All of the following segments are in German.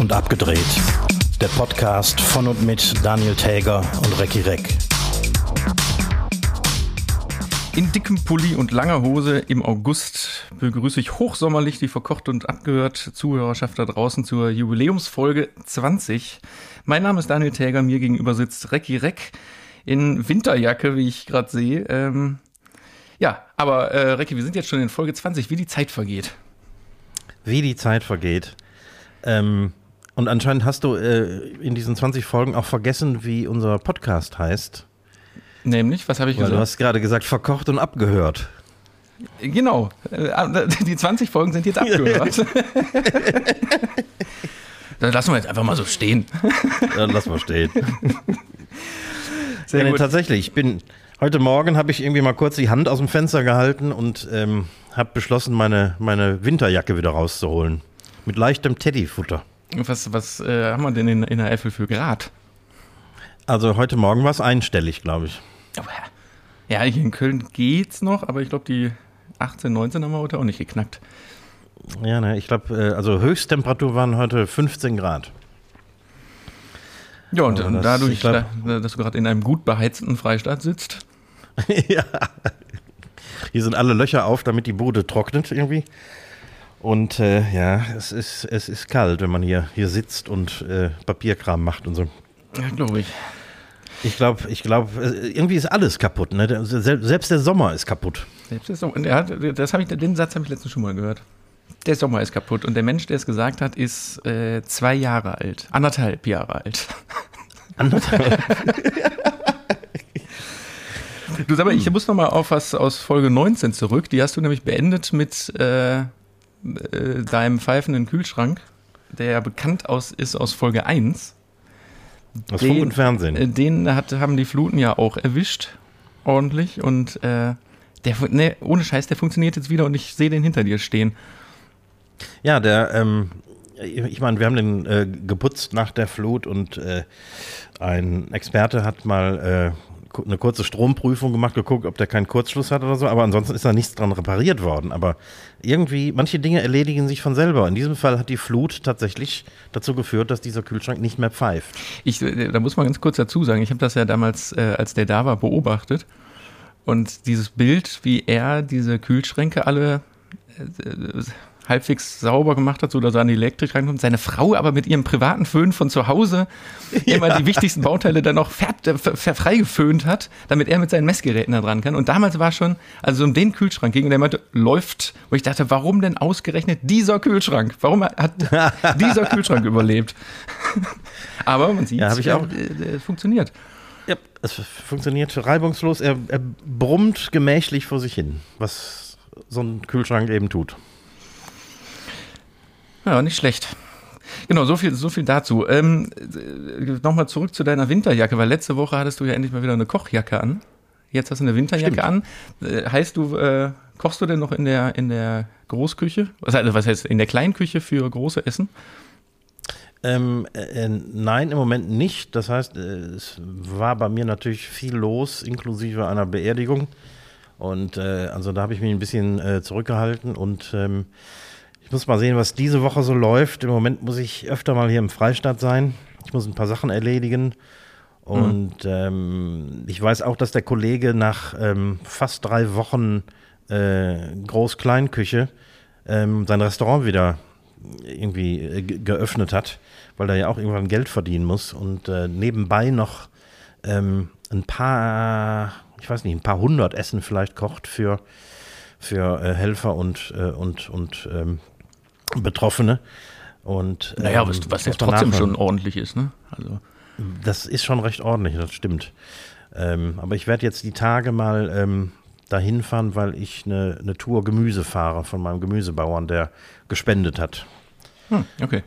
und abgedreht. Der Podcast von und mit Daniel Täger und Recki Reck. In dickem Pulli und langer Hose im August begrüße ich hochsommerlich die verkocht und abgehört Zuhörerschaft da draußen zur Jubiläumsfolge 20. Mein Name ist Daniel Täger, mir gegenüber sitzt Recki Reck in Winterjacke, wie ich gerade sehe. Ähm, ja, aber äh, Recki, wir sind jetzt schon in Folge 20, wie die Zeit vergeht. Wie die Zeit vergeht. Ähm, und anscheinend hast du äh, in diesen 20 Folgen auch vergessen, wie unser Podcast heißt. Nämlich, was habe ich Weil gesagt? du hast gerade gesagt, verkocht und abgehört. Genau, Äh, die 20 Folgen sind jetzt abgehört. Dann lassen wir jetzt einfach mal so stehen. Dann lass mal stehen. Sehr nee, gut. tatsächlich, ich bin heute Morgen habe ich irgendwie mal kurz die Hand aus dem Fenster gehalten und ähm, habe beschlossen, meine, meine Winterjacke wieder rauszuholen. Mit leichtem Teddyfutter. Was, was äh, haben wir denn in, in der Eifel für Grad? Also heute Morgen war es einstellig, glaube ich. Oh, Ja, hier in Köln geht's noch, aber ich glaube, die 18, 19 haben wir heute auch nicht geknackt. Ja, ne, ich glaube, äh, also Höchsttemperatur waren heute 15 Grad. Ja, und ähm, das- dadurch, glaub- da, dass du gerade in einem gut beheizten Freistaat sitzt. ja. Hier sind alle Löcher auf, damit die Bude trocknet irgendwie. Und äh, ja, es ist, es ist kalt, wenn man hier, hier sitzt und äh, Papierkram macht und so. Ja, glaube ich. Ich glaube, ich glaube, irgendwie ist alles kaputt. Ne? Selbst der Sommer ist kaputt. Selbst der Sommer, ja, das ich, den Satz habe ich letztens schon mal gehört. Der Sommer ist kaputt und der Mensch, der es gesagt hat, ist äh, zwei Jahre alt. Anderthalb Jahre alt. Du sag mal, ich muss noch mal auf was aus Folge 19 zurück. Die hast du nämlich beendet mit äh, äh, deinem pfeifenden Kühlschrank, der ja bekannt aus, ist aus Folge 1. Aus Den- Funk und Fernsehen. Äh, Den hat, haben die Fluten ja auch erwischt, ordentlich. Und äh, der, ne, ohne Scheiß, der funktioniert jetzt wieder und ich sehe den hinter dir stehen. Ja, der, ähm, ich meine, wir haben den äh, geputzt nach der Flut und äh, ein Experte hat mal äh, eine kurze Stromprüfung gemacht, geguckt, ob der keinen Kurzschluss hat oder so, aber ansonsten ist da nichts dran repariert worden. Aber irgendwie, manche Dinge erledigen sich von selber. In diesem Fall hat die Flut tatsächlich dazu geführt, dass dieser Kühlschrank nicht mehr pfeift. Ich, äh, da muss man ganz kurz dazu sagen, ich habe das ja damals, äh, als der da war, beobachtet. Und dieses Bild, wie er diese Kühlschränke alle äh, äh, halbwegs sauber gemacht hat, so dass er an die Elektrik reinkommt. Seine Frau aber mit ihrem privaten Föhn von zu Hause immer die wichtigsten Bauteile dann noch äh, freigeföhnt hat, damit er mit seinen Messgeräten da dran kann. Und damals war schon, also um den Kühlschrank ging, der meinte, läuft, wo ich dachte, warum denn ausgerechnet dieser Kühlschrank? Warum hat dieser Kühlschrank überlebt? aber man sieht, Ja, ich auch. äh, äh, funktioniert. Ja, es funktioniert reibungslos. Er, er brummt gemächlich vor sich hin, was so ein Kühlschrank eben tut. Ja, nicht schlecht. Genau, so viel, so viel dazu. Ähm, Nochmal zurück zu deiner Winterjacke, weil letzte Woche hattest du ja endlich mal wieder eine Kochjacke an. Jetzt hast du eine Winterjacke Stimmt. an. Äh, heißt du, äh, kochst du denn noch in der, in der Großküche? Was, heißt- was heißt in der Kleinküche für große Essen? Ähm, äh, nein, im Moment nicht. Das heißt, äh, es war bei mir natürlich viel los, inklusive einer Beerdigung. Und äh, also da habe ich mich ein bisschen äh, zurückgehalten und ähm, ich muss mal sehen, was diese Woche so läuft. Im Moment muss ich öfter mal hier im Freistaat sein. Ich muss ein paar Sachen erledigen. Und ähm, ich weiß auch, dass der Kollege nach ähm, fast drei Wochen äh, Groß-Kleinküche ähm, sein Restaurant wieder irgendwie äh, ge- geöffnet hat, weil er ja auch irgendwann Geld verdienen muss und äh, nebenbei noch ähm, ein paar, ich weiß nicht, ein paar hundert Essen vielleicht kocht für, für äh, Helfer und, äh, und, und ähm, Betroffene. Und, Naja, ähm, was, was jetzt trotzdem schon ordentlich ist, ne? Also, Das ist schon recht ordentlich, das stimmt. Ähm, aber ich werde jetzt die Tage mal ähm, dahin fahren, weil ich eine, eine Tour Gemüse fahre von meinem Gemüsebauern, der gespendet hat. hm, okay.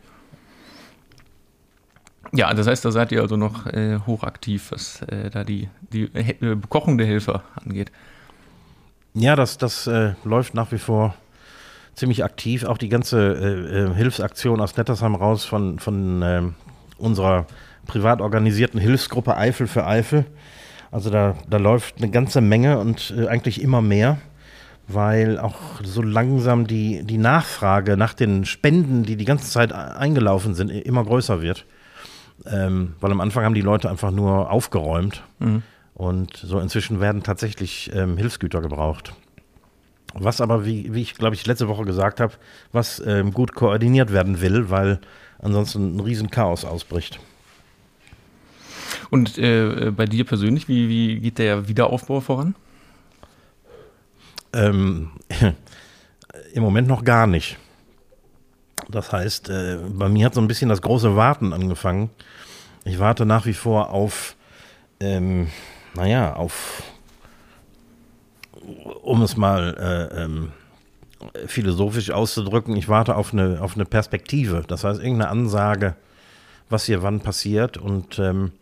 Ja, das heißt, da seid ihr also noch äh, hochaktiv, was äh, da die, die äh, Kochung der Helfer angeht. Ja, das, das äh, läuft nach wie vor ziemlich aktiv. Auch die ganze äh, äh, Hilfsaktion aus Nettersheim raus von, von ähm, unserer privat organisierten Hilfsgruppe Eifel für Eifel. Also da, da läuft eine ganze Menge und äh, eigentlich immer mehr. weil auch so langsam die, die Nachfrage nach den Spenden, die die ganze Zeit eingelaufen sind, immer größer wird. Ähm, weil am Anfang haben die Leute einfach nur aufgeräumt. Mhm. Und so inzwischen werden tatsächlich ähm, Hilfsgüter gebraucht. Was aber, wie, wie ich glaube ich letzte Woche gesagt habe, was ähm, gut koordiniert werden will, weil ansonsten ein Riesenchaos ausbricht. Und äh, bei dir persönlich, wie, wie geht der Wiederaufbau voran? Ähm, Im Moment noch gar nicht. Das heißt, äh, bei mir hat so ein bisschen das große Warten angefangen. Ich warte nach wie vor auf, ähm, naja, auf, um es mal äh, ähm, philosophisch auszudrücken, ich warte auf eine, auf eine Perspektive. Das heißt, irgendeine Ansage, was hier wann passiert. Und ähm,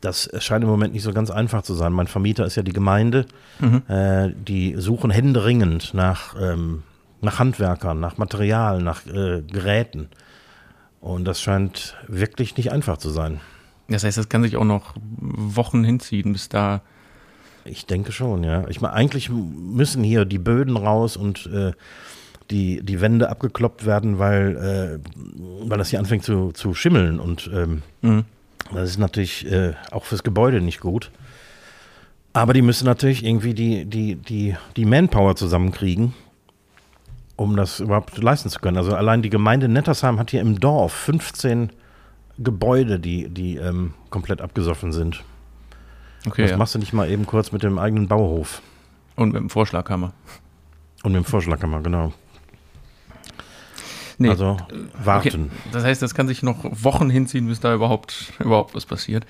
das scheint im Moment nicht so ganz einfach zu sein. Mein Vermieter ist ja die Gemeinde. Mhm. Äh, die suchen händeringend nach, ähm, nach Handwerkern, nach Material, nach äh, Geräten. Und das scheint wirklich nicht einfach zu sein. Das heißt, das kann sich auch noch Wochen hinziehen, bis da. Ich denke schon, ja. Ich meine, eigentlich müssen hier die Böden raus und äh, die, die Wände abgekloppt werden, weil, äh, weil das hier anfängt zu, zu schimmeln. Und ähm, mhm. Das ist natürlich äh, auch fürs Gebäude nicht gut. Aber die müssen natürlich irgendwie die, die, die, die Manpower zusammenkriegen, um das überhaupt leisten zu können. Also allein die Gemeinde Nettersheim hat hier im Dorf 15 Gebäude, die, die ähm, komplett abgesoffen sind. Okay, das ja. machst du nicht mal eben kurz mit dem eigenen Bauhof. Und mit dem Vorschlaghammer. Und mit dem Vorschlaghammer, genau. Nee. Also warten. Okay. Das heißt, das kann sich noch Wochen hinziehen, bis da überhaupt, überhaupt was passiert.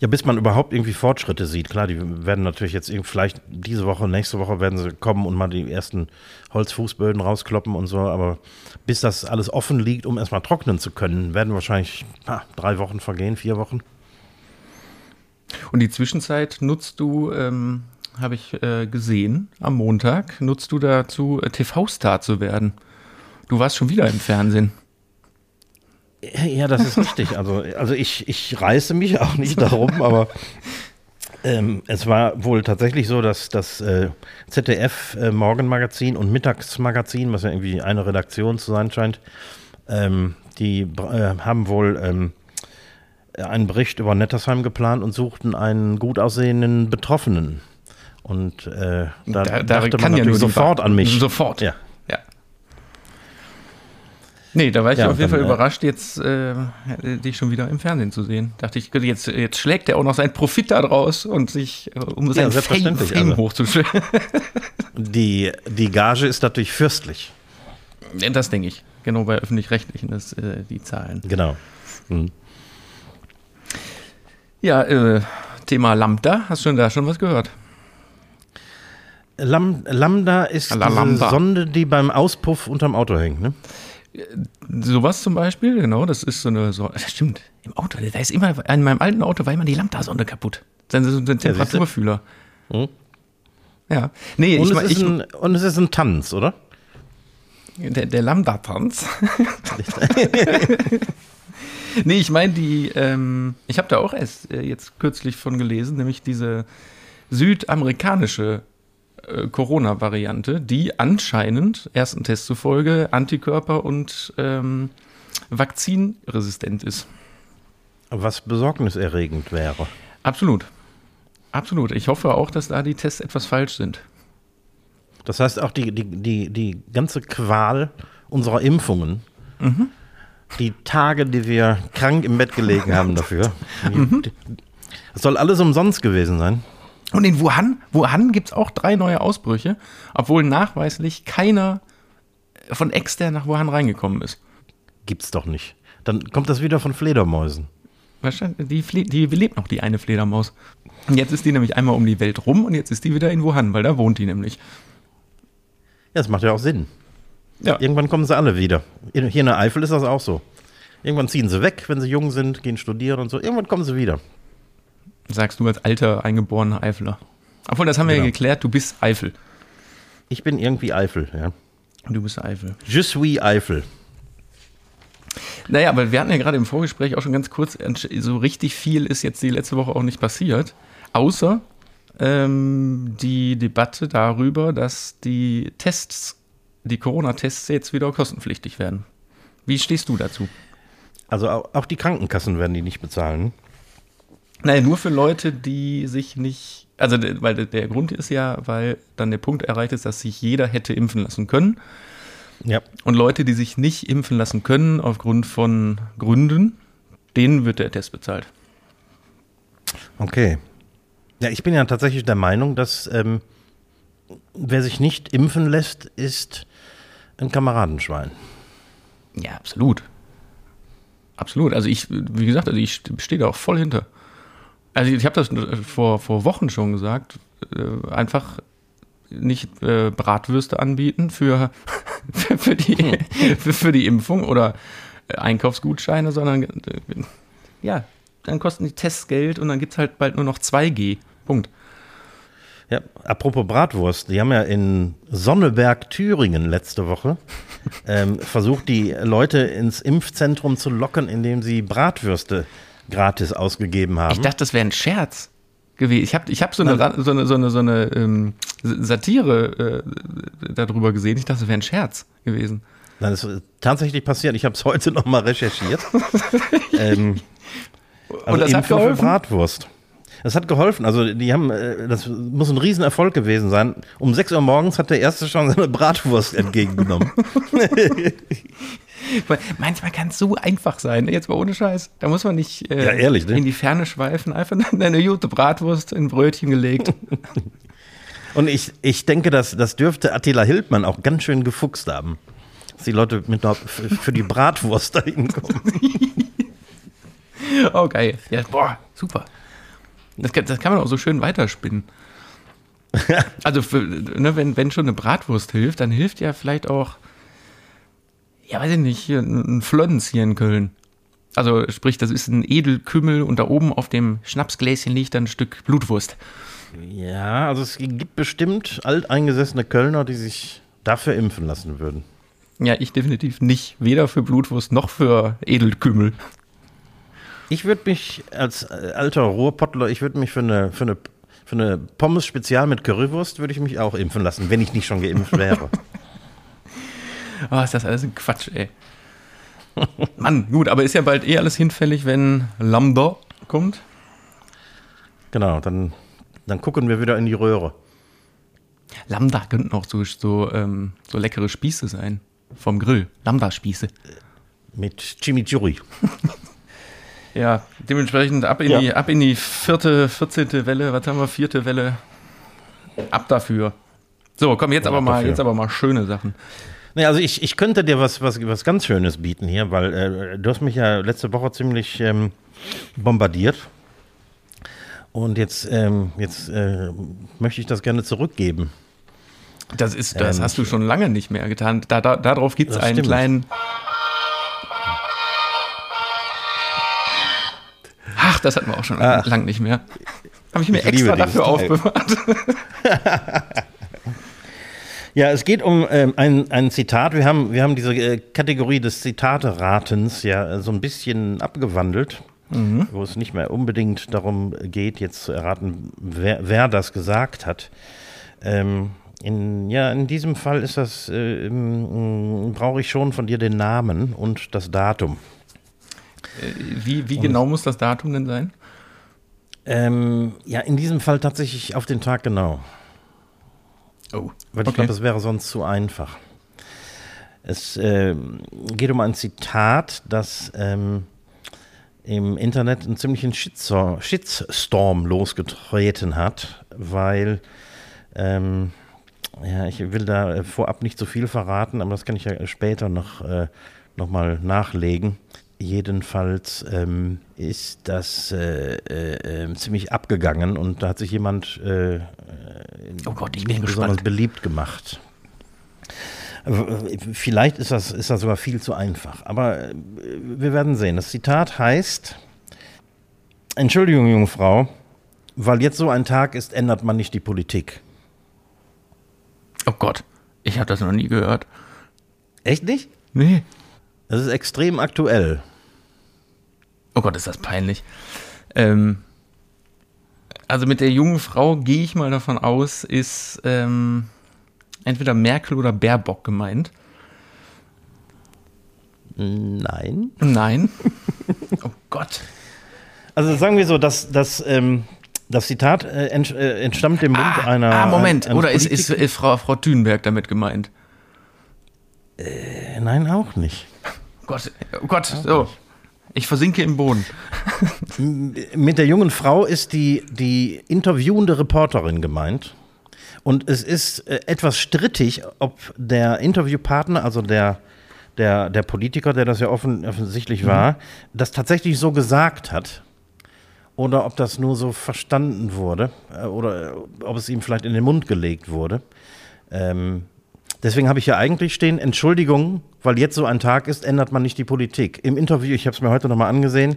Ja, bis man überhaupt irgendwie Fortschritte sieht. Klar, die werden natürlich jetzt vielleicht diese Woche, nächste Woche werden sie kommen und mal die ersten Holzfußböden rauskloppen und so. Aber bis das alles offen liegt, um erstmal trocknen zu können, werden wahrscheinlich ah, drei Wochen vergehen, vier Wochen. Und die Zwischenzeit nutzt du, ähm, habe ich äh, gesehen, am Montag, nutzt du dazu, äh, TV-Star zu werden. Du warst schon wieder im Fernsehen. Ja, das ist richtig. Also, also ich, ich reiße mich auch nicht darum, aber ähm, es war wohl tatsächlich so, dass das äh, ZDF äh, Morgenmagazin und Mittagsmagazin, was ja irgendwie eine Redaktion zu sein scheint, ähm, die äh, haben wohl ähm, einen Bericht über Nettersheim geplant und suchten einen gut aussehenden Betroffenen. Und äh, da, da, dachte man natürlich ja sofort an mich. Sofort. Ja, Nee, da war ich ja, auf jeden Fall äh, überrascht, jetzt äh, dich schon wieder im Fernsehen zu sehen. Dachte ich, jetzt, jetzt schlägt er auch noch seinen Profit da draus und sich, äh, um sein ja, Fame, Fame also. hochzustellen. Die, die Gage ist natürlich fürstlich. Das denke ich. Genau bei öffentlich-rechtlichen, das äh, die Zahlen. Genau. Mhm. Ja, äh, Thema Lambda, hast du denn da schon was gehört? Lam Lambda ist La diese Sonde, die beim Auspuff unterm Auto hängt, ne? Sowas zum Beispiel, genau, das ist so eine, so, das stimmt, im Auto, da ist immer, in meinem alten Auto war immer die Lambda-Sonde kaputt. Das ist ein Temperaturfühler. Hm? Ja, nee, und, ich, es ist ein, und es ist ein Tanz, oder? Der, der Lambda-Tanz. nee, ich meine die, ähm, ich habe da auch erst äh, jetzt kürzlich von gelesen, nämlich diese südamerikanische äh, Corona-Variante, die anscheinend, ersten Test zufolge, Antikörper- und ähm, vakzinresistent ist. Was besorgniserregend wäre. Absolut. Absolut. Ich hoffe auch, dass da die Tests etwas falsch sind. Das heißt, auch die, die, die, die ganze Qual unserer Impfungen, mhm. Die Tage, die wir krank im Bett gelegen haben dafür, mhm. das soll alles umsonst gewesen sein. Und in Wuhan, Wuhan gibt es auch drei neue Ausbrüche, obwohl nachweislich keiner von extern nach Wuhan reingekommen ist. Gibt's doch nicht. Dann kommt das wieder von Fledermäusen. Wahrscheinlich, die, die lebt noch, die eine Fledermaus. Und jetzt ist die nämlich einmal um die Welt rum und jetzt ist die wieder in Wuhan, weil da wohnt die nämlich. Ja, das macht ja auch Sinn. Ja. Irgendwann kommen sie alle wieder. Hier in der Eifel ist das auch so. Irgendwann ziehen sie weg, wenn sie jung sind, gehen studieren und so. Irgendwann kommen sie wieder. Sagst du als alter eingeborener Eifeler. Obwohl, das haben wir genau. ja geklärt, du bist Eifel. Ich bin irgendwie Eifel, ja. Du bist Eifel. Je suis Eifel. Naja, aber wir hatten ja gerade im Vorgespräch auch schon ganz kurz, so richtig viel ist jetzt die letzte Woche auch nicht passiert. Außer ähm, die Debatte darüber, dass die Tests, die Corona-Tests jetzt wieder kostenpflichtig werden. Wie stehst du dazu? Also auch die Krankenkassen werden die nicht bezahlen. Nein, nur für Leute, die sich nicht, also weil der Grund ist ja, weil dann der Punkt erreicht ist, dass sich jeder hätte impfen lassen können. Ja. Und Leute, die sich nicht impfen lassen können aufgrund von Gründen, denen wird der Test bezahlt. Okay. Ja, ich bin ja tatsächlich der Meinung, dass ähm, wer sich nicht impfen lässt, ist ein Kameradenschwein. Ja, absolut. Absolut. Also ich, wie gesagt, also ich stehe da auch voll hinter. Also ich habe das vor, vor Wochen schon gesagt. Äh, einfach nicht äh, Bratwürste anbieten für, für, die, für, die Impfung oder Einkaufsgutscheine, sondern äh, ja, dann kosten die Tests Geld und dann gibt es halt bald nur noch 2G. Punkt. Ja, apropos Bratwurst, die haben ja in Sonneberg, Thüringen letzte Woche ähm, versucht, die Leute ins Impfzentrum zu locken, indem sie Bratwürste gratis ausgegeben haben. Ich dachte, das wäre ein Scherz gewesen. Ich habe ich hab so, eine, so eine, so eine, so eine ähm, Satire äh, darüber gesehen. Ich dachte, das wäre ein Scherz gewesen. Nein, das ist tatsächlich passiert. Ich habe es heute nochmal recherchiert. ähm, also Und das hat geholfen? Bratwurst. Das hat geholfen. Also die haben, äh, das muss ein Riesenerfolg gewesen sein. Um 6 Uhr morgens hat der Erste schon seine Bratwurst entgegengenommen. Manchmal kann es so einfach sein, jetzt mal ohne Scheiß. Da muss man nicht äh, ja, ehrlich, ne? in die Ferne schweifen, einfach eine gute Bratwurst in ein Brötchen gelegt. Und ich, ich denke, dass, das dürfte Attila Hildmann auch ganz schön gefuchst haben. Dass die Leute mit noch für die Bratwurst dahin kommen. oh, geil. Ja, boah, super. Das kann, das kann man auch so schön weiterspinnen. also, für, ne, wenn, wenn schon eine Bratwurst hilft, dann hilft ja vielleicht auch, ja, weiß ich nicht, hier ein Flöns hier in Köln. Also, sprich, das ist ein Edelkümmel und da oben auf dem Schnapsgläschen liegt dann ein Stück Blutwurst. Ja, also es gibt bestimmt alteingesessene Kölner, die sich dafür impfen lassen würden. Ja, ich definitiv nicht. Weder für Blutwurst noch für Edelkümmel. Ich würde mich als äh, alter Ruhrpottler, ich würde mich für eine, für eine, für eine Pommes Spezial mit Currywurst, würde ich mich auch impfen lassen, wenn ich nicht schon geimpft wäre. oh, ist das alles ein Quatsch, ey. Mann, gut, aber ist ja bald eh alles hinfällig, wenn Lambda kommt. Genau, dann, dann gucken wir wieder in die Röhre. Lambda könnten auch so, so, ähm, so leckere Spieße sein. Vom Grill. Lambda-Spieße. Mit Chimichurri. Ja, dementsprechend ab in, Ja. die, ab in die vierte, 14. Welle, was haben wir, vierte Welle. Ab dafür. So, komm, jetzt Ja, aber ab mal, dafür. jetzt aber mal schöne Sachen. Nee, also ich, ich könnte dir was, was, was ganz Schönes bieten hier, weil äh, du hast mich ja letzte Woche ziemlich ähm, bombardiert. Und jetzt, ähm, jetzt äh, möchte ich das gerne zurückgeben. Das ist, das Ähm, hast du schon lange nicht mehr getan. Da, da, darauf gibt es einen stimmt. kleinen. Ach, das hatten wir auch schon Ach. lang nicht mehr. Habe ich mir Ich extra dafür aufbewahrt. Ja, es geht um ähm, ein, ein Zitat. Wir haben, wir haben diese äh, Kategorie des Zitateratens ja äh, so ein bisschen abgewandelt, wo es nicht mehr unbedingt darum geht, jetzt zu erraten, wer, wer das gesagt hat. Ähm, in, ja, in diesem Fall ist das, äh, brauche ich schon von dir den Namen und das Datum. Wie, wie genau muss das Datum denn sein? Ähm, ja, in diesem Fall tatsächlich auf den Tag genau. Oh, Weil ich glaube, das wäre sonst zu einfach. Es ähm, geht um ein Zitat, das ähm, im Internet einen ziemlichen Shitstorm, Shitstorm losgetreten hat, weil ähm, ja, ich will da äh, vorab nicht zu viel verraten, aber das kann ich ja später noch, äh, noch mal nachlegen. Jedenfalls ähm, ist das äh, äh, äh, ziemlich abgegangen und da hat sich jemand äh, Oh Gott, ich bin besonders gespannt. beliebt gemacht. Äh, Vielleicht ist das, ist das sogar viel zu einfach, aber äh, wir werden sehen. Das Zitat heißt: Entschuldigung, junge Frau, weil jetzt so ein Tag ist, ändert man nicht die Politik. Oh Gott, ich habe das noch nie gehört. Echt nicht? Nee. Das ist extrem aktuell. Oh Gott, ist das peinlich. Ähm, Also mit der jungen Frau gehe ich mal davon aus, ist ähm, entweder Merkel oder Baerbock gemeint. Nein. Nein. oh Gott. Also sagen wir so, dass das, ähm, das Zitat äh, ent, äh, entstammt dem Mund Ah, einer. ah Moment. eines Oder ist, ist, ist Frau, Frau Thünberg damit gemeint? Äh, Nein, auch nicht. Gott, oh Gott, so. Ich versinke im Boden. Mit der jungen Frau ist die, die interviewende Reporterin gemeint. Und es ist äh, etwas strittig, ob der Interviewpartner, also der, der, der Politiker, der das ja offen, offensichtlich war, das tatsächlich so gesagt hat. Oder ob das nur so verstanden wurde. äh, Oder ob es ihm vielleicht in den Mund gelegt wurde. Ähm, deswegen habe ich ja eigentlich stehen, Entschuldigung, weil jetzt so ein Tag ist, ändert man nicht die Politik. Im Interview, ich habe es mir heute nochmal angesehen,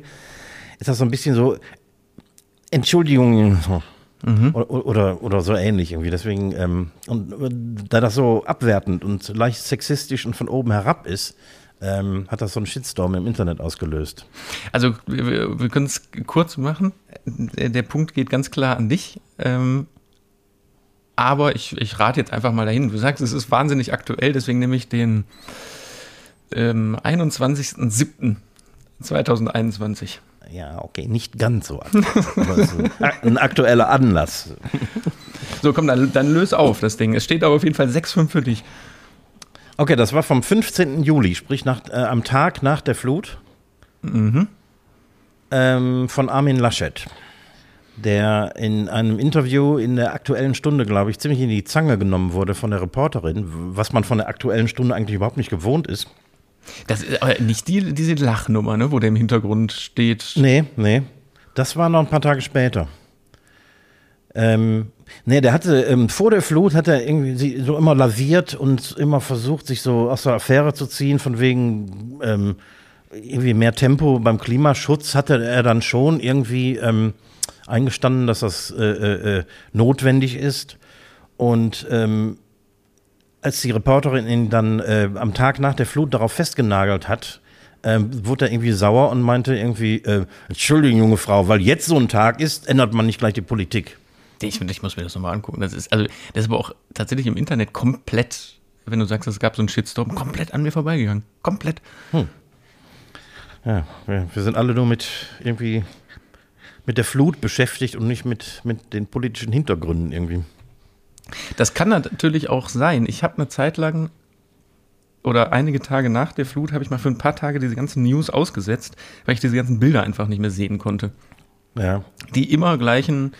ist das so ein bisschen so, Entschuldigung, oder, oder, oder so ähnlich irgendwie. Deswegen, ähm, und da das so abwertend und leicht sexistisch und von oben herab ist, ähm, hat das so einen Shitstorm im Internet ausgelöst. Also wir, wir können es kurz machen. Der, der Punkt geht ganz klar an dich. Ähm, aber ich, ich rate jetzt einfach mal dahin. Du sagst, es ist wahnsinnig aktuell, deswegen nehme ich den ähm, 21.07.2021. Ja, okay, nicht ganz so aktuell, aber ist ein, aktueller Anlass. So, komm, dann, dann löse auf das Ding. Es steht aber auf jeden Fall 6-5 für dich. Okay, das war vom 15. Juli, sprich nach, äh, am Tag nach der Flut ähm, von Armin Laschet, der in einem Interview in der aktuellen Stunde, glaube ich, ziemlich in die Zange genommen wurde von der Reporterin, was man von der aktuellen Stunde eigentlich überhaupt nicht gewohnt ist. Das ist aber nicht die, diese Lachnummer, ne, wo der im Hintergrund steht. Nee, nee. Das war noch ein paar Tage später. Ähm, nee, der hatte, ähm, vor der Flut hat er irgendwie so immer laviert und immer versucht, sich so aus der Affäre zu ziehen, von wegen ähm, irgendwie mehr Tempo beim Klimaschutz hatte er dann schon irgendwie ähm, eingestanden, dass das äh, äh, äh, notwendig ist. Und ähm, als die Reporterin ihn dann äh, am Tag nach der Flut darauf festgenagelt hat, ähm, wurde er irgendwie sauer und meinte irgendwie, äh, Entschuldigung, junge Frau, weil jetzt so ein Tag ist, ändert man nicht gleich die Politik. Ich, ich muss mir das nochmal angucken. Das ist, also, das ist aber auch tatsächlich im Internet komplett, wenn du sagst, es gab so einen Shitstorm, komplett an mir vorbeigegangen. Komplett. Ja, wir, wir sind alle nur mit irgendwie mit der Flut beschäftigt und nicht mit, mit den politischen Hintergründen irgendwie. Das kann natürlich auch sein. Ich habe eine Zeit lang oder einige Tage nach der Flut habe ich mal für ein paar Tage diese ganzen News ausgesetzt, weil ich diese ganzen Bilder einfach nicht mehr sehen konnte. Ja, Die immer gleichen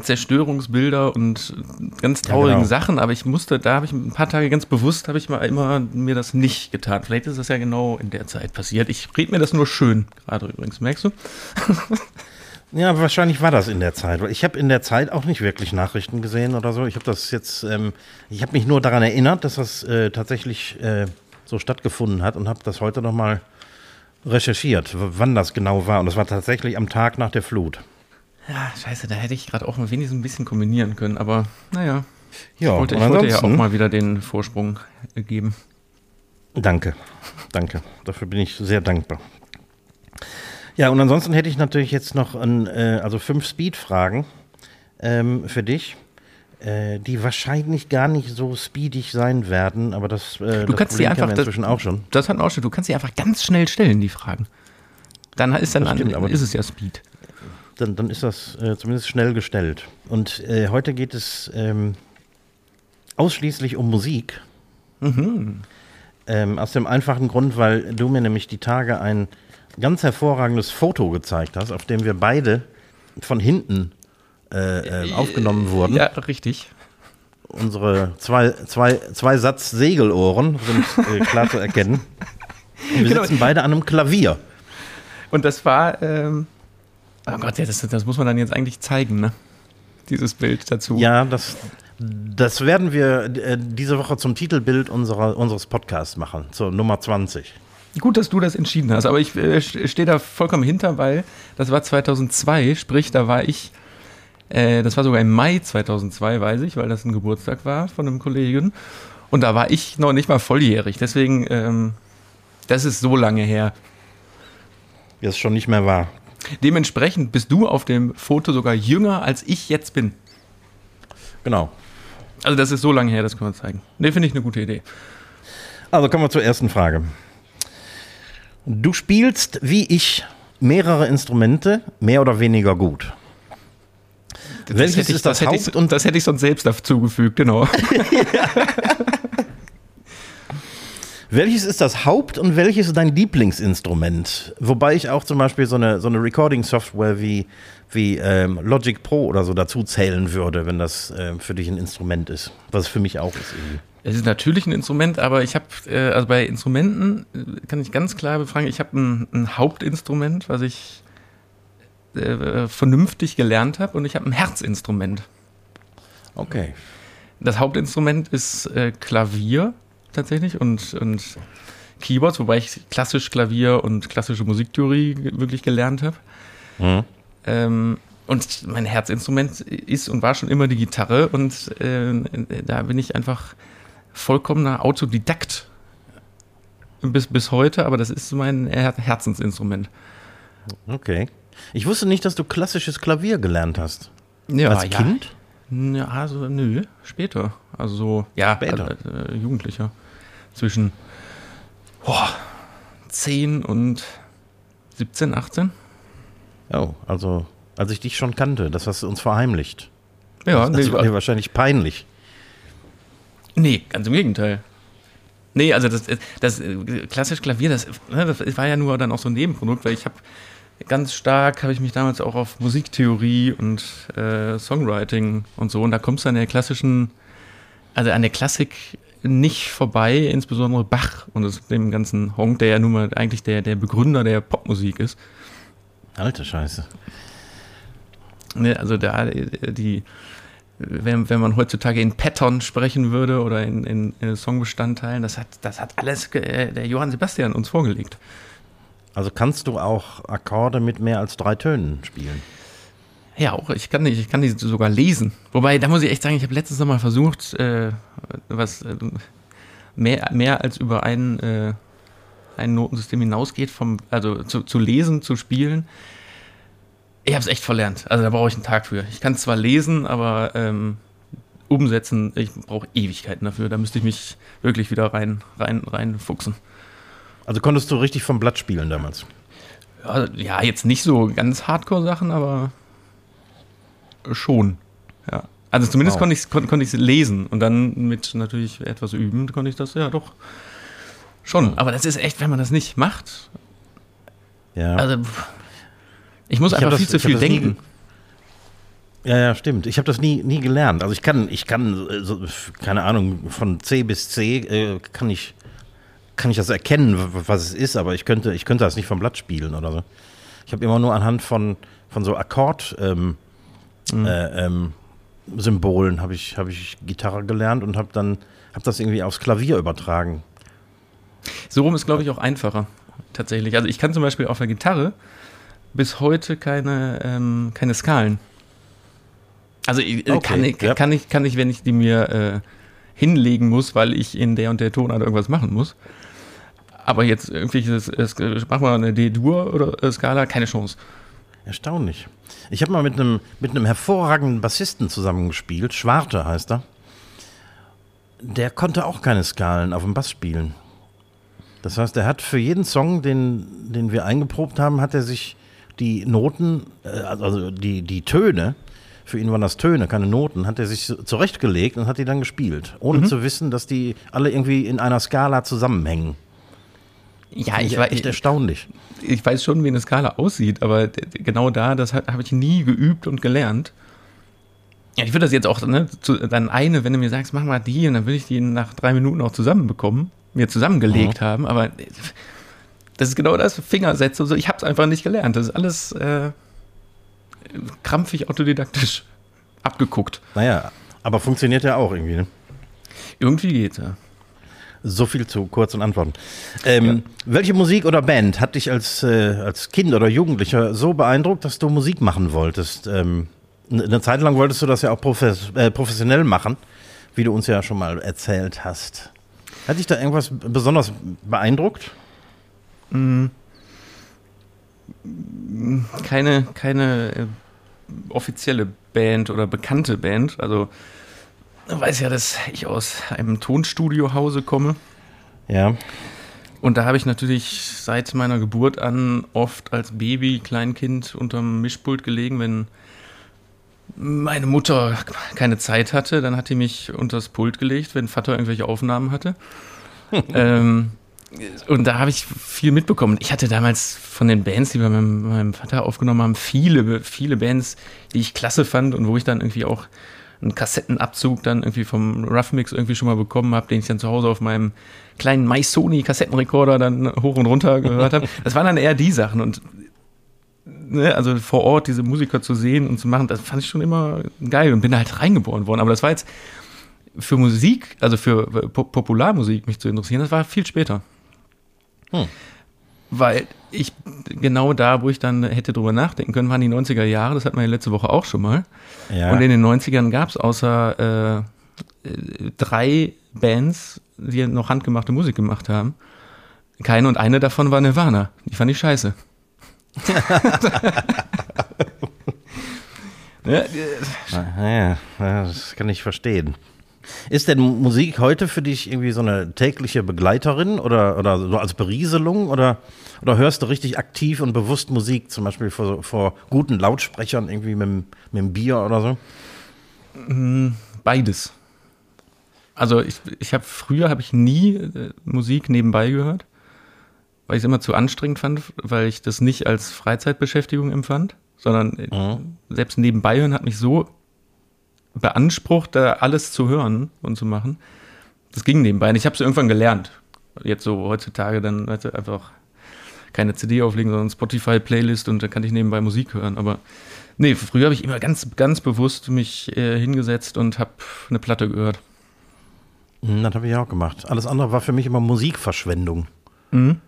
Zerstörungsbilder und ganz traurigen genau. Sachen, aber ich musste, da habe ich ein paar Tage ganz bewusst, habe ich mal immer mir das nicht getan. Vielleicht ist das ja genau in der Zeit passiert. Ich rede mir das nur schön, gerade übrigens, merkst du? Ja, wahrscheinlich war das in der Zeit. Ich habe in der Zeit auch nicht wirklich Nachrichten gesehen oder so. Ich habe das jetzt, ähm, ich habe mich nur daran erinnert, dass das äh, tatsächlich äh, so stattgefunden hat und habe das heute nochmal recherchiert, wann das genau war. Und das war tatsächlich am Tag nach der Flut. Ja, scheiße, da hätte ich gerade auch mal wenigstens ein bisschen kombinieren können, aber naja. Ja, ich wollte, ich wollte ja auch mal wieder den Vorsprung äh, geben. Danke, danke. Dafür bin ich sehr dankbar. Ja, und ansonsten hätte ich natürlich jetzt noch ein, äh, also fünf Speed-Fragen ähm, für dich, äh, die wahrscheinlich gar nicht so speedig sein werden, aber das, äh, Du das kannst die Problem einfach, wir das, inzwischen auch schon. das hat man auch schon, du kannst die einfach ganz schnell stellen, die Fragen. Dann ist, dann stimmt, an, ist es ja Speed. Dann, dann ist das äh, zumindest schnell gestellt. Und äh, heute geht es ähm, ausschließlich um Musik. Ähm, aus dem einfachen Grund, weil du mir nämlich die Tage ein ganz hervorragendes Foto gezeigt hast, auf dem wir beide von hinten äh, äh, aufgenommen wurden. Ja, richtig. Unsere zwei, zwei, zwei Satz Segelohren sind äh, klar zu erkennen. Und wir Genau. sitzen beide an einem Klavier. Und das war, ähm, oh Gott, ja, das, das muss man dann jetzt eigentlich zeigen, ne? Dieses Bild dazu. Ja, das, das werden wir äh, diese Woche zum Titelbild unserer, unseres Podcasts machen, zur Nummer 20. Gut, dass du das entschieden hast, aber ich äh, stehe da vollkommen hinter, weil das war 2002, sprich, da war ich, äh, das war sogar im Mai 2002, weiß ich, weil das ein Geburtstag war von einem Kollegen. Und da war ich noch nicht mal volljährig, deswegen, ähm, das ist so lange her. Wie es schon nicht mehr war. Dementsprechend bist du auf dem Foto sogar jünger, als ich jetzt bin. Genau. Also das ist so lange her, das können wir zeigen. Ne, finde ich eine gute Idee. Also kommen wir zur ersten Frage. Du spielst, wie ich, mehrere Instrumente, mehr oder weniger gut. Das Welches ich, ist das ich, Haupt- und- das hätte ich sonst selbst dazugefügt, genau. Welches ist das Haupt- und welches ist dein Lieblingsinstrument? Wobei ich auch zum Beispiel so eine, so eine Recording-Software wie, wie ähm, Logic Pro oder so dazu zählen würde, wenn das ähm, für dich ein Instrument ist. Was es für mich auch ist irgendwie. Es ist natürlich ein Instrument, aber ich habe, äh, also bei Instrumenten äh, kann ich ganz klar befragen, ich habe ein, ein Hauptinstrument, was ich äh, vernünftig gelernt habe und ich habe ein Herzinstrument. Okay. Das Hauptinstrument ist äh, Klavier tatsächlich und, und Keyboards, wobei ich klassisch Klavier und klassische Musiktheorie wirklich gelernt habe. Mhm. Ähm, und mein Herzinstrument ist und war schon immer die Gitarre und äh, da bin ich einfach vollkommener Autodidakt bis, bis heute, aber das ist mein Her Herzensinstrument. Okay. Ich wusste nicht, dass du klassisches Klavier gelernt hast. Ja, Als Kind? Ja, also nö, später. Also so, ja, Später. also, äh, Jugendlicher. Zwischen boah, 10 und 17, 18. Oh, also als ich dich schon kannte, das hast du uns verheimlicht. Ja, das nee, war dir wahrscheinlich peinlich. Nee, ganz im Gegenteil. Nee, also das, das klassisch Klavier, das, ne, das war ja nur dann auch so ein Nebenprodukt, weil ich habe ganz stark, habe ich mich damals auch auf Musiktheorie und äh, Songwriting und so, und da kommst du an der klassischen, also an der Klassik nicht vorbei, insbesondere Bach und das, dem ganzen Honk, der ja nun mal eigentlich der, der Begründer der Popmusik ist. Alte Scheiße. Ne, also da die, wenn, wenn man heutzutage in Pattern sprechen würde oder in, in, in Songbestandteilen, das hat, das hat alles äh, der Johann Sebastian uns vorgelegt. Also kannst du auch Akkorde mit mehr als drei Tönen spielen? Ja, auch ich kann die, ich kann die sogar lesen. Wobei, da muss ich echt sagen, ich habe letztens noch mal versucht, äh, was äh, mehr, mehr als über ein, äh, ein Notensystem hinausgeht, vom, also zu, zu lesen, zu spielen. Ich habe es echt verlernt. Also da brauche ich einen Tag für. Ich kann zwar lesen, aber ähm, umsetzen, ich brauche Ewigkeiten dafür. Da müsste ich mich wirklich wieder rein, rein, rein fuchsen. Also konntest du richtig vom Blatt spielen damals? Ja, ja, jetzt nicht so ganz Hardcore-Sachen, aber schon. Ja. Also zumindest Wow. konnte ich es kon, lesen und dann mit natürlich etwas üben, konnte ich das ja doch schon. Aber das ist echt, wenn man das nicht macht, Ja. also pff, ich muss Ich hab einfach das- viel zu hab viel denken. Ja, ja, stimmt. Ich habe das nie, nie gelernt. Also ich kann, ich kann, äh, so, keine Ahnung, von C bis C äh, kann ich, kann ich das erkennen, was es ist, aber ich könnte, ich könnte das nicht vom Blatt spielen oder so. Ich habe immer nur anhand von, von so Akkord ähm, äh, ähm, Symbolen habe ich, habe ich Gitarre gelernt und habe dann, habe das irgendwie aufs Klavier übertragen. So rum ist, glaube ich, auch einfacher. Tatsächlich. Also ich kann zum Beispiel auf der Gitarre bis heute keine, ähm, keine Skalen. Also ich, äh, Okay, kann, ich, ja. kann, ich, kann ich, wenn ich die mir äh, hinlegen muss, weil ich in der und der Tonart irgendwas machen muss. Aber jetzt irgendwie, das, das, mach mal eine D-Dur oder äh, Skala, keine Chance. Erstaunlich. Ich habe mal mit einem mit einem hervorragenden Bassisten zusammengespielt. Schwarte heißt er. Der konnte auch keine Skalen auf dem Bass spielen. Das heißt, er hat für jeden Song, den, den wir eingeprobt haben, hat er sich die Noten, äh, also die, die Töne, für ihn waren das Töne, keine Noten, hat er sich zurechtgelegt und hat die dann gespielt, ohne zu wissen, dass die alle irgendwie in einer Skala zusammenhängen. Ja, ich, war, echt ich, erstaunlich. ich weiß schon, wie eine Skala aussieht, aber genau da, das ha- habe ich nie geübt und gelernt. Ja, ich würde das jetzt auch, ne, zu, dann eine, wenn du mir sagst, mach mal die, und dann will ich die nach drei Minuten auch zusammenbekommen, mir zusammengelegt haben, aber das ist genau das, Fingersätze und so, ich habe es einfach nicht gelernt. Das ist alles äh, krampfig autodidaktisch abgeguckt. Naja, aber funktioniert ja auch irgendwie, ne? Irgendwie geht's, ja. So viel zu kurzen Antworten. Ähm, Welche Musik oder Band hat dich als, äh, als Kind oder Jugendlicher so beeindruckt, dass du Musik machen wolltest? Ähm, eine Zeit lang wolltest du das ja auch profes äh, professionell machen, wie du uns ja schon mal erzählt hast. Hat dich da irgendwas besonders beeindruckt? Keine, keine äh, offizielle Band oder bekannte Band. Also du weißt ja, dass ich aus einem Tonstudiohause komme. Ja. Und da habe ich natürlich seit meiner Geburt an oft als Baby, Kleinkind unterm Mischpult gelegen, wenn meine Mutter keine Zeit hatte, dann hat die mich unters Pult gelegt, wenn Vater irgendwelche Aufnahmen hatte. ähm, und da habe ich viel mitbekommen. Ich hatte damals von den Bands, die bei meinem, meinem, Vater aufgenommen haben, viele, viele Bands, die ich klasse fand und wo ich dann irgendwie auch einen Kassettenabzug dann irgendwie vom Rough Mix irgendwie schon mal bekommen habe, den ich dann zu Hause auf meinem kleinen My Sony Kassettenrekorder dann hoch und runter gehört habe. Das waren dann eher die Sachen und ne, also vor Ort diese Musiker zu sehen und zu machen, das fand ich schon immer geil und bin halt reingeboren worden. Aber das war jetzt für Musik, also für Popularmusik mich zu interessieren, das war viel später. Hm. Weil ich genau da, wo ich dann hätte drüber nachdenken können, waren die 90er Jahre, das hatten wir ja letzte Woche auch schon mal. Ja. Und in den 90ern gab es außer äh, drei Bands, die noch handgemachte Musik gemacht haben, keine und eine davon war Nirvana. Die fand ich scheiße. ja, ja, das kann ich verstehen. Ist denn Musik heute für dich irgendwie so eine tägliche Begleiterin oder, oder so als Berieselung oder, oder hörst du richtig aktiv und bewusst Musik, zum Beispiel vor, vor guten Lautsprechern, irgendwie mit, mit dem Bier oder so? Mm, beides. Also ich, ich habe früher habe ich nie äh, Musik nebenbei gehört, weil ich es immer zu anstrengend fand, weil ich das nicht als Freizeitbeschäftigung empfand, sondern äh, mhm. selbst nebenbei hören hat mich so beansprucht, da alles zu hören und zu machen. Das ging nebenbei. Und ich habe es irgendwann gelernt. Jetzt so heutzutage dann weißt du, einfach keine CD auflegen, sondern Spotify-Playlist und da kann ich nebenbei Musik hören. Aber nee, früher habe ich immer ganz, ganz bewusst mich äh, hingesetzt und habe eine Platte gehört. Hm, das habe ich auch gemacht. Alles andere war für mich immer Musikverschwendung. Mhm.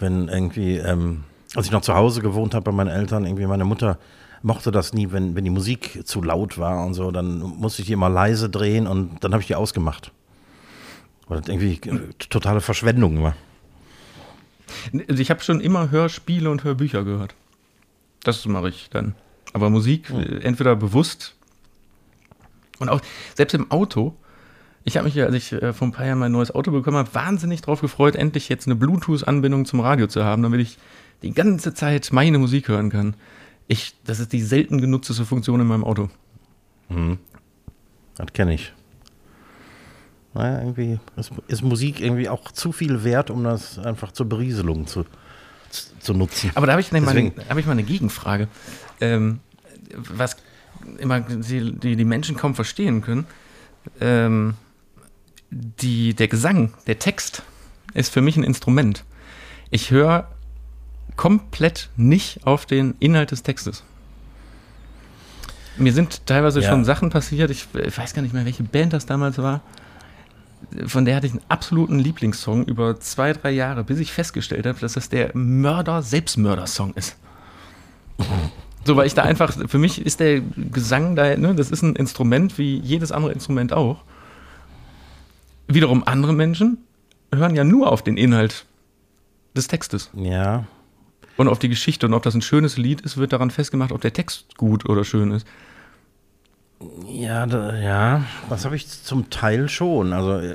Wenn irgendwie, ähm, als ich noch zu Hause gewohnt habe bei meinen Eltern, irgendwie meine Mutter mochte das nie, wenn, wenn die Musik zu laut war und so, dann musste ich die immer leise drehen und dann habe ich die ausgemacht. Weil das irgendwie totale Verschwendung war. Also ich habe schon immer Hörspiele und Hörbücher gehört. Das mache ich dann. Aber Musik hm. entweder bewusst und auch selbst im Auto. Ich habe mich ja, als ich äh, vor ein paar Jahren mein neues Auto bekommen habe, wahnsinnig drauf gefreut, endlich jetzt eine Bluetooth-Anbindung zum Radio zu haben, damit ich die ganze Zeit meine Musik hören kann. Ich, das ist die selten genutzte Funktion in meinem Auto. Mhm. Das kenne ich. Naja, irgendwie ist, ist, Musik irgendwie auch zu viel wert, um das einfach zur Berieselung zu, zu, zu nutzen. Aber da habe ich, ne, mal, hab ich mal eine Gegenfrage. Ähm, was immer die, die, die, Menschen kaum verstehen können. Ähm, die, der Gesang, der Text ist für mich ein Instrument. Ich höre komplett nicht auf den Inhalt des Textes. Mir sind teilweise ja. schon Sachen passiert, ich, ich, weiß gar nicht mehr, welche Band das damals war. Von der hatte ich einen absoluten Lieblingssong über zwei, drei Jahre, bis ich festgestellt habe, dass das der Mörder-Selbstmörder-Song ist. So, weil ich da einfach, für mich ist der Gesang da, ne, das ist ein Instrument wie jedes andere Instrument auch. Wiederum andere Menschen hören ja nur auf den Inhalt des Textes. Ja, und auf die Geschichte. Und ob das ein schönes Lied ist, wird daran festgemacht, ob der Text gut oder schön ist. Ja, da, ja, das habe ich zum Teil schon. Also,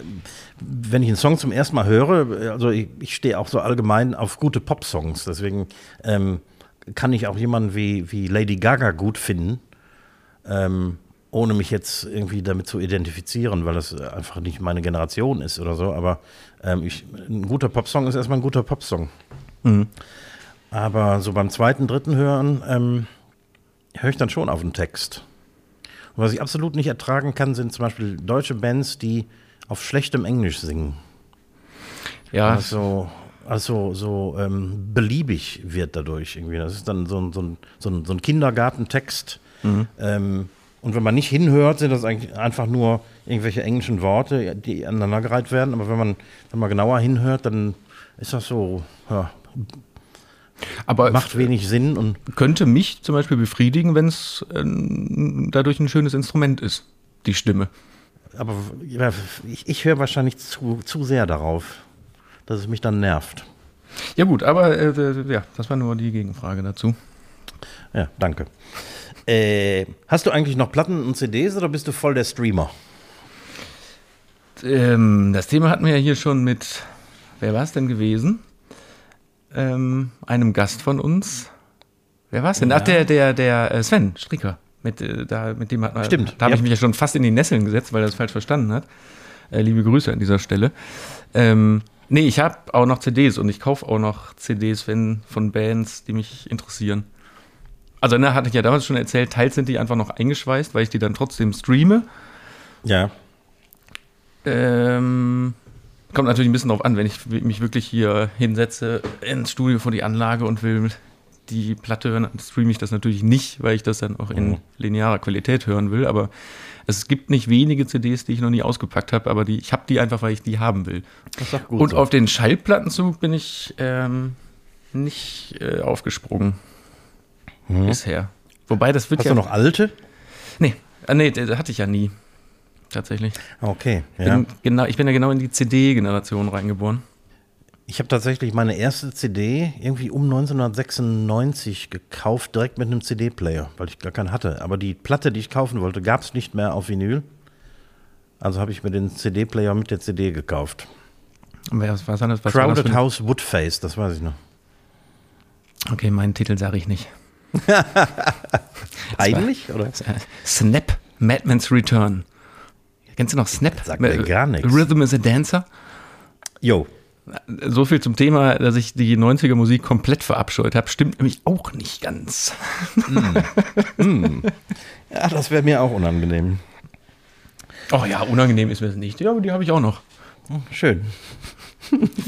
wenn ich einen Song zum ersten Mal höre, also ich, ich stehe auch so allgemein auf gute Pop-Songs. Deswegen ähm, kann ich auch jemanden wie, wie Lady Gaga gut finden, ähm, ohne mich jetzt irgendwie damit zu identifizieren, weil das einfach nicht meine Generation ist oder so. Aber ähm, ich, ein guter Popsong ist erstmal ein guter Popsong. Mhm. Aber so beim zweiten, dritten Hören ähm, höre ich dann schon auf den Text. Und was ich absolut nicht ertragen kann, sind zum Beispiel deutsche Bands, die auf schlechtem Englisch singen. Ja. Also, also so ähm, beliebig wird dadurch irgendwie. Das ist dann so ein, so ein, so ein, so ein Kindergartentext. Mhm. Ähm, und wenn man nicht hinhört, sind das eigentlich einfach nur irgendwelche englischen Worte, die aneinandergereiht werden. Aber wenn man, wenn man genauer hinhört, dann ist das so ja, aber macht wenig Sinn und könnte mich zum Beispiel befriedigen, wenn es äh, dadurch ein schönes Instrument ist, die Stimme. Aber ich, ich höre wahrscheinlich zu, zu sehr darauf, dass es mich dann nervt. Ja gut, aber äh, ja, das war nur die Gegenfrage dazu. Ja, danke. Äh, hast du eigentlich noch Platten und CDs oder bist du voll der Streamer? Ähm, das Thema hatten wir ja hier schon mit, wer war es denn gewesen? Ähm, einem Gast von uns. Wer war es denn? Ja. Ach, der, der, der äh, Sven Stricker. Mit, äh, da, mit dem hat man, Stimmt, da habe ja. ich mich ja schon fast in die Nesseln gesetzt, weil er das falsch verstanden hat. Äh, liebe Grüße an dieser Stelle. Ähm, nee, ich habe auch noch CDs und ich kaufe auch noch CDs wenn, von Bands, die mich interessieren. Also, ne, hatte ich ja damals schon erzählt, teils sind die einfach noch eingeschweißt, weil ich die dann trotzdem streame. Ja. Ähm, kommt natürlich ein bisschen drauf an, wenn ich mich wirklich hier hinsetze ins Studio vor die Anlage und will die Platte hören, dann streame ich das natürlich nicht, weil ich das dann auch in Mhm. linearer Qualität hören will. Aber es gibt nicht wenige CDs, die ich noch nie ausgepackt habe, aber die, ich habe die einfach, weil ich die haben will. Und so. auf den Schallplattenzug bin ich ähm, nicht äh, aufgesprungen bisher. Wobei das wird. Hast ja. du noch alte? Nee, äh, nee, das hatte ich ja nie. Tatsächlich. Okay, ja. Bin genau, ich bin ja genau in die CD-Generation reingeboren. Ich habe tatsächlich meine erste CD irgendwie um 1996 gekauft, direkt mit einem CD-Player, weil ich gar keinen hatte. Aber die Platte, die ich kaufen wollte, gab es nicht mehr auf Vinyl. Also habe ich mir den CD-Player mit der CD gekauft. Was, was, was, was das Crowded ein- House Woodface, das weiß ich noch. Okay, meinen Titel sage ich nicht. Eigentlich, oder? Snap, Madman's Return. Kennst du noch Snap? Sagt mir gar nichts. Rhythm is a Dancer. Jo. So viel zum Thema, dass ich die 90er Musik komplett verabscheut habe, stimmt nämlich auch nicht ganz. Ja, das wäre mir auch unangenehm. Oh ja, unangenehm ist mir das nicht. Ja, aber die habe ich auch noch. Schön.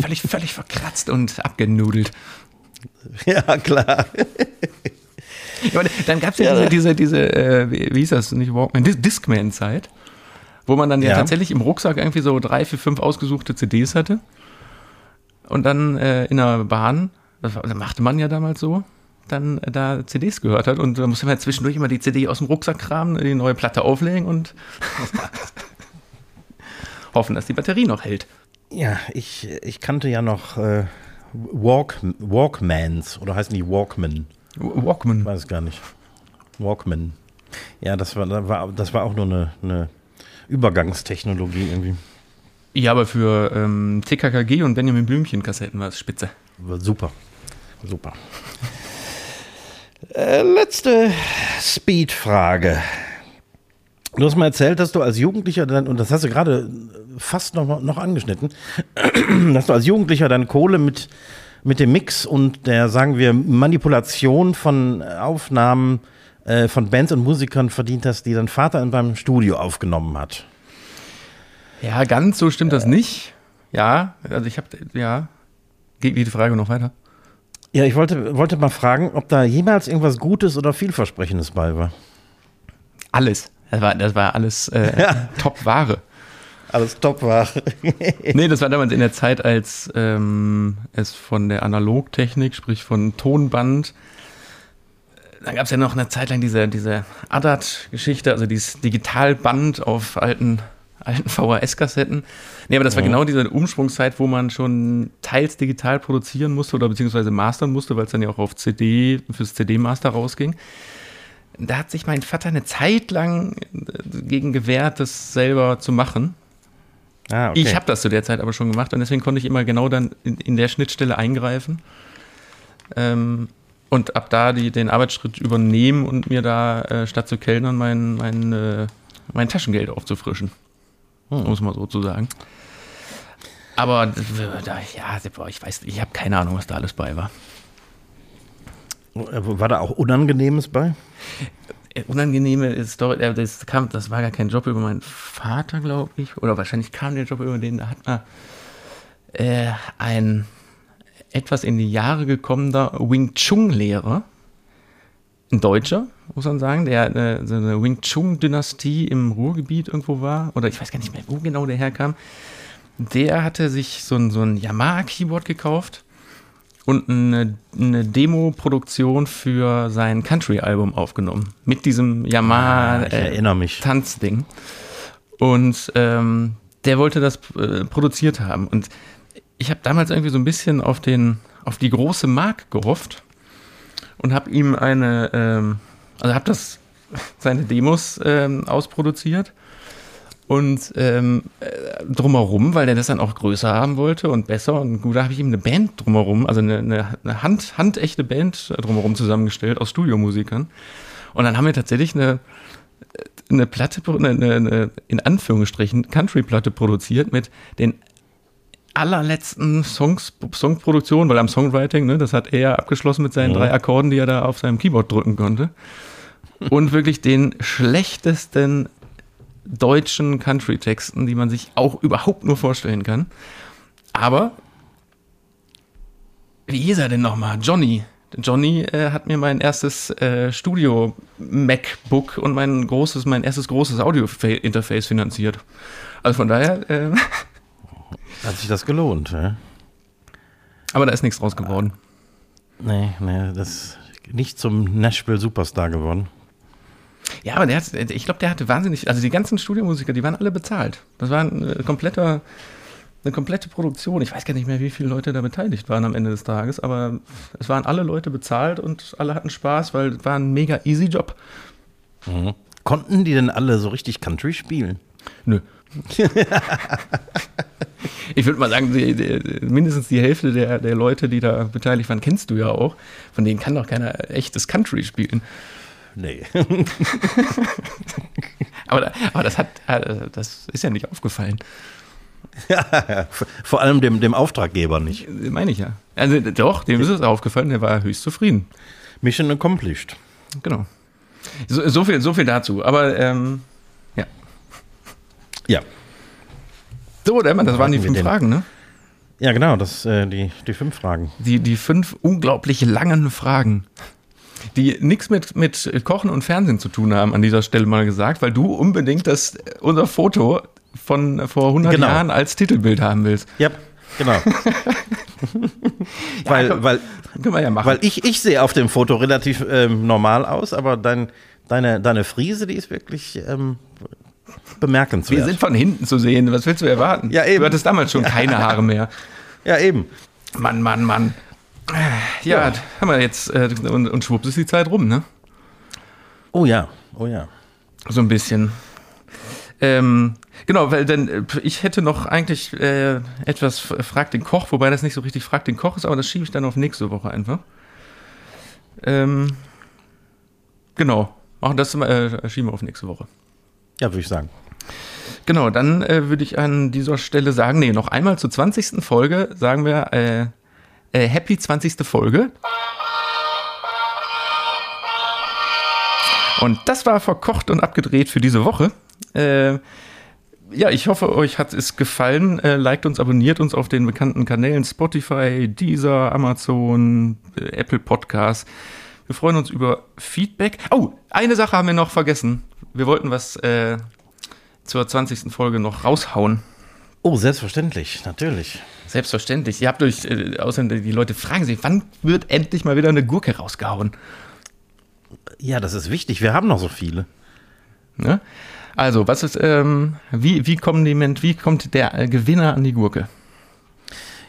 Völlig, völlig verkratzt und abgenudelt. Ja, klar. Dann gab es ja, diese, diese, diese äh, wie, hieß das, nicht Walkman, Dis Discman-Zeit, wo man dann ja, Ja. tatsächlich im Rucksack irgendwie so drei, vier, fünf ausgesuchte CDs hatte. Und dann äh, in der Bahn, das, machte man ja damals so, dann äh, da CDs gehört hat. Und da musste man zwischendurch immer die CD aus dem Rucksack kramen, die neue Platte auflegen und hoffen, dass die Batterie noch hält. Ja, ich, ich kannte ja noch äh, Walk, Walkmans oder heißen die Walkman? Walkman. Weiß es gar nicht. Walkman. Ja, das war, das war, das war auch nur eine, eine Übergangstechnologie irgendwie. Ja, aber für ähm, TKKG und Benjamin Blümchen Kassetten war es spitze. Super. Super. Äh, letzte Speed-Frage. Du hast mal erzählt, dass du als Jugendlicher dann, und das hast du gerade fast noch, noch angeschnitten, dass du als Jugendlicher dann Kohle mit, mit dem Mix und der, sagen wir, Manipulation von Aufnahmen äh, von Bands und Musikern verdient hast, die dein Vater in beim Studio aufgenommen hat. Ja, ganz so stimmt das nicht. Ja, also ich habe, ja. Geht die Frage noch weiter? Ja, ich wollte, wollte mal fragen, ob da jemals irgendwas Gutes oder vielversprechendes bei war. Alles. Das war, das war alles äh, Ja. Top-Ware. Alles top war. Nee, das war damals in der Zeit, als ähm, es von der Analogtechnik, sprich von Tonband, dann gab es ja noch eine Zeit lang diese, diese ADAT-Geschichte, also dieses Digitalband auf alten, alten VHS-Kassetten. Nee, aber das war Ja. genau diese Umschwungszeit, wo man schon teils digital produzieren musste oder beziehungsweise mastern musste, weil es dann ja auch auf CD, fürs CD-Master rausging. Da hat sich mein Vater eine Zeit lang äh, gegen gewehrt, das selber zu machen. Ah, okay. Ich habe das zu der Zeit aber schon gemacht und deswegen konnte ich immer genau dann in, in der Schnittstelle eingreifen ähm, und ab da die, den Arbeitsschritt übernehmen und mir da äh, statt zu kellnern mein, mein, äh, mein Taschengeld aufzufrischen. Hm. Um es mal so zu sagen. Aber da, ja, ich weiß, ich habe keine Ahnung, was da alles bei war. War da auch Unangenehmes bei? Äh, Unangenehme Story, äh, das, kam, das war gar kein Job über meinen Vater, glaube ich. Oder wahrscheinlich kam der Job über den, da hat man äh, ein etwas in die Jahre gekommener Wing Chun-Lehrer, ein Deutscher, muss man sagen, der äh, so eine Wing Chun-Dynastie im Ruhrgebiet irgendwo war, oder ich weiß gar nicht mehr, wo genau der herkam. Der hatte sich so ein, so ein Yamaha-Keyboard gekauft und eine, eine Demo-Produktion für sein Country-Album aufgenommen. Mit diesem Yamaha Ah, äh. Und ähm, der wollte das äh, produziert haben. Und ich habe damals irgendwie so ein bisschen auf den, auf die große Mark gehofft und habe ihm eine, ähm, also habe das seine Demos ähm, ausproduziert und ähm, äh, drumherum, weil der das dann auch größer haben wollte und besser und gut, da habe ich ihm eine Band drumherum, also eine, eine, eine Hand, handechte Band drumherum zusammengestellt aus Studiomusikern. Und dann haben wir tatsächlich eine, eine Platte, eine, eine in Anführungsstrichen Country-Platte produziert mit den allerletzten Songs, Songproduktionen, weil am Songwriting, ne, das hat er abgeschlossen mit seinen ja. drei Akkorden, die er da auf seinem Keyboard drücken konnte. Und wirklich den schlechtesten deutschen Country-Texten, die man sich auch überhaupt nur vorstellen kann. Aber, wie ist er denn nochmal? Johnny. Johnny äh, hat mir mein erstes äh, Studio MacBook und mein großes, mein erstes großes Audio-Interface finanziert. Also von daher. Äh, hat sich das gelohnt, ja? Aber da ist nichts draus geworden. Nee, nee, das ist nicht zum Nashville Superstar geworden. Ja, aber der hat, ich glaube, der hatte wahnsinnig, also die ganzen Studiomusiker, die waren alle bezahlt. Das war ein äh, kompletter, eine komplette Produktion. Ich weiß gar nicht mehr, wie viele Leute da beteiligt waren am Ende des Tages, aber es waren alle Leute bezahlt und alle hatten Spaß, weil es war ein mega easy Job. Mhm. Konnten die denn alle so richtig Country spielen? Nö. ich würde mal sagen, die, die, mindestens die Hälfte der, der Leute, die da beteiligt waren, kennst du ja auch. Von denen kann doch keiner echtes Country spielen. Nee. aber, aber das hat, äh, das ist ja nicht aufgefallen. Ja, vor allem dem, dem Auftraggeber nicht. Meine ich ja. Also doch, dem ist es aufgefallen, der war höchst zufrieden. Mission accomplished. Genau. So, so viel, so viel dazu. Aber ähm. Ja. So, Dermann, das waren die fünf Fragen, ne? Ja, genau, das äh, die, die fünf Fragen. Die, die fünf unglaublich langen Fragen die nichts mit, mit Kochen und Fernsehen zu tun haben, an dieser Stelle mal gesagt, weil du unbedingt das, unser Foto von vor 100 genau. Jahren als Titelbild haben willst. Ja, genau. weil, ja, weil, können wir ja machen. Weil ich, ich sehe auf dem Foto relativ ähm, normal aus, aber dein, deine, deine Friese, die ist wirklich ähm, bemerkenswert. Wir sind von hinten zu sehen. Was willst du erwarten? Ja, eben. Du hattest damals schon keine Haare mehr. Ja, eben. Mann, Mann, Mann. Ja, ja. haben wir jetzt, äh, und, und schwupps ist die Zeit rum, ne? Oh ja, oh ja. So ein bisschen. Ähm, genau, weil denn äh, ich hätte noch eigentlich äh, etwas Frag den Koch, wobei das nicht so richtig Frag den Koch ist, aber das schiebe ich dann auf nächste Woche einfach. Ähm, genau, machen das äh, schieben wir auf nächste Woche. Ja, würde ich sagen. Genau, dann äh, würde ich an dieser Stelle sagen, nee, noch einmal zur 20. Folge sagen wir äh, äh, happy 20. Folge. Und das war verkocht und abgedreht für diese Woche. Äh, ja, ich hoffe, euch hat es gefallen. Äh, liked uns, abonniert uns auf den bekannten Kanälen Spotify, Deezer, Amazon, äh, Apple Podcasts. Wir freuen uns über Feedback. Oh, eine Sache haben wir noch vergessen. Wir wollten was äh, zur 20. Folge noch raushauen. Oh, selbstverständlich, natürlich. Selbstverständlich. Ihr habt euch, äh, außerdem die Leute fragen sich, wann wird endlich mal wieder eine Gurke rausgehauen? Ja, das ist wichtig. Wir haben noch so viele. Ne? Also, was ist, ähm, wie, wie, kommen die, wie kommt der äh, Gewinner an die Gurke?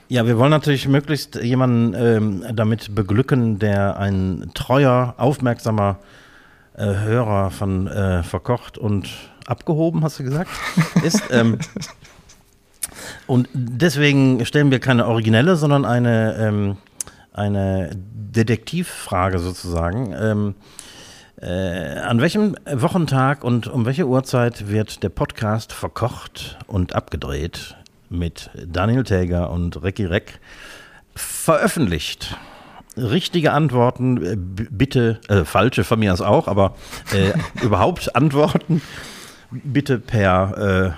Ja, wir wollen natürlich möglichst jemanden ähm, damit beglücken, der ein treuer, aufmerksamer äh, Hörer von äh, Verkocht und abgehoben, hast du gesagt, ist. Ähm, Und deswegen stellen wir keine originelle, sondern eine, ähm, eine Detektivfrage sozusagen. Ähm, äh, an welchem Wochentag und um welche Uhrzeit wird der Podcast verkocht und abgedreht mit Daniel Täger und Recki Reck veröffentlicht? Richtige Antworten, äh, bitte, äh, falsche von mir aus auch, aber äh, überhaupt Antworten bitte per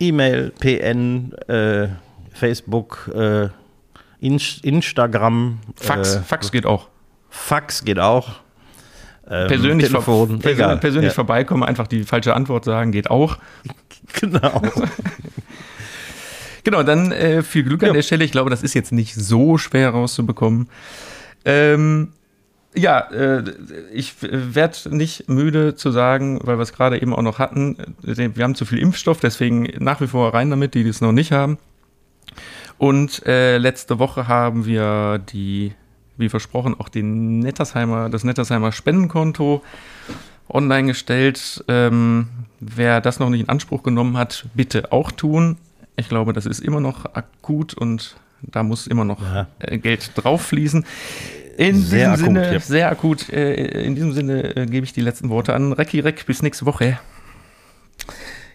äh, E-Mail, PN, äh, Facebook, äh, Instagram. Fax, äh, Fax geht auch. Fax geht auch. Ähm, persönlich Telefon, ver egal. persönlich ja. vorbeikommen, einfach die falsche Antwort sagen, geht auch. Genau. genau, dann äh, viel Glück ja. an der Stelle. Ich glaube, das ist jetzt nicht so schwer rauszubekommen. Ähm, ja, äh, ich werde nicht müde zu sagen, weil wir es gerade eben auch noch hatten, äh, wir haben zu viel Impfstoff, deswegen nach wie vor rein damit, die das noch nicht haben. Und äh, letzte Woche haben wir die, wie versprochen, auch den Nettersheimer, das Nettersheimer Spendenkonto online gestellt. Ähm, wer das noch nicht in Anspruch genommen hat, bitte auch tun. Ich glaube, das ist immer noch akut und da muss immer noch ja. Äh, Geld drauf fließen. In sehr diesem akut, Sinne, ja. sehr akut. Äh, in diesem Sinne äh, gebe ich die letzten Worte an Recki Reck. Bis nächste Woche.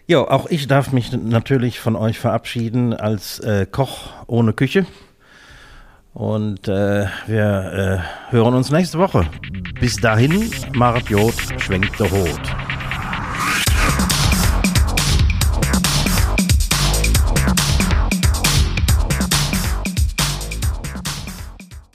Ja, auch ich darf mich natürlich von euch verabschieden als äh, Koch ohne Küche. Und äh, wir äh, hören uns nächste Woche. Bis dahin, Marat Jod schwenkt der Hut.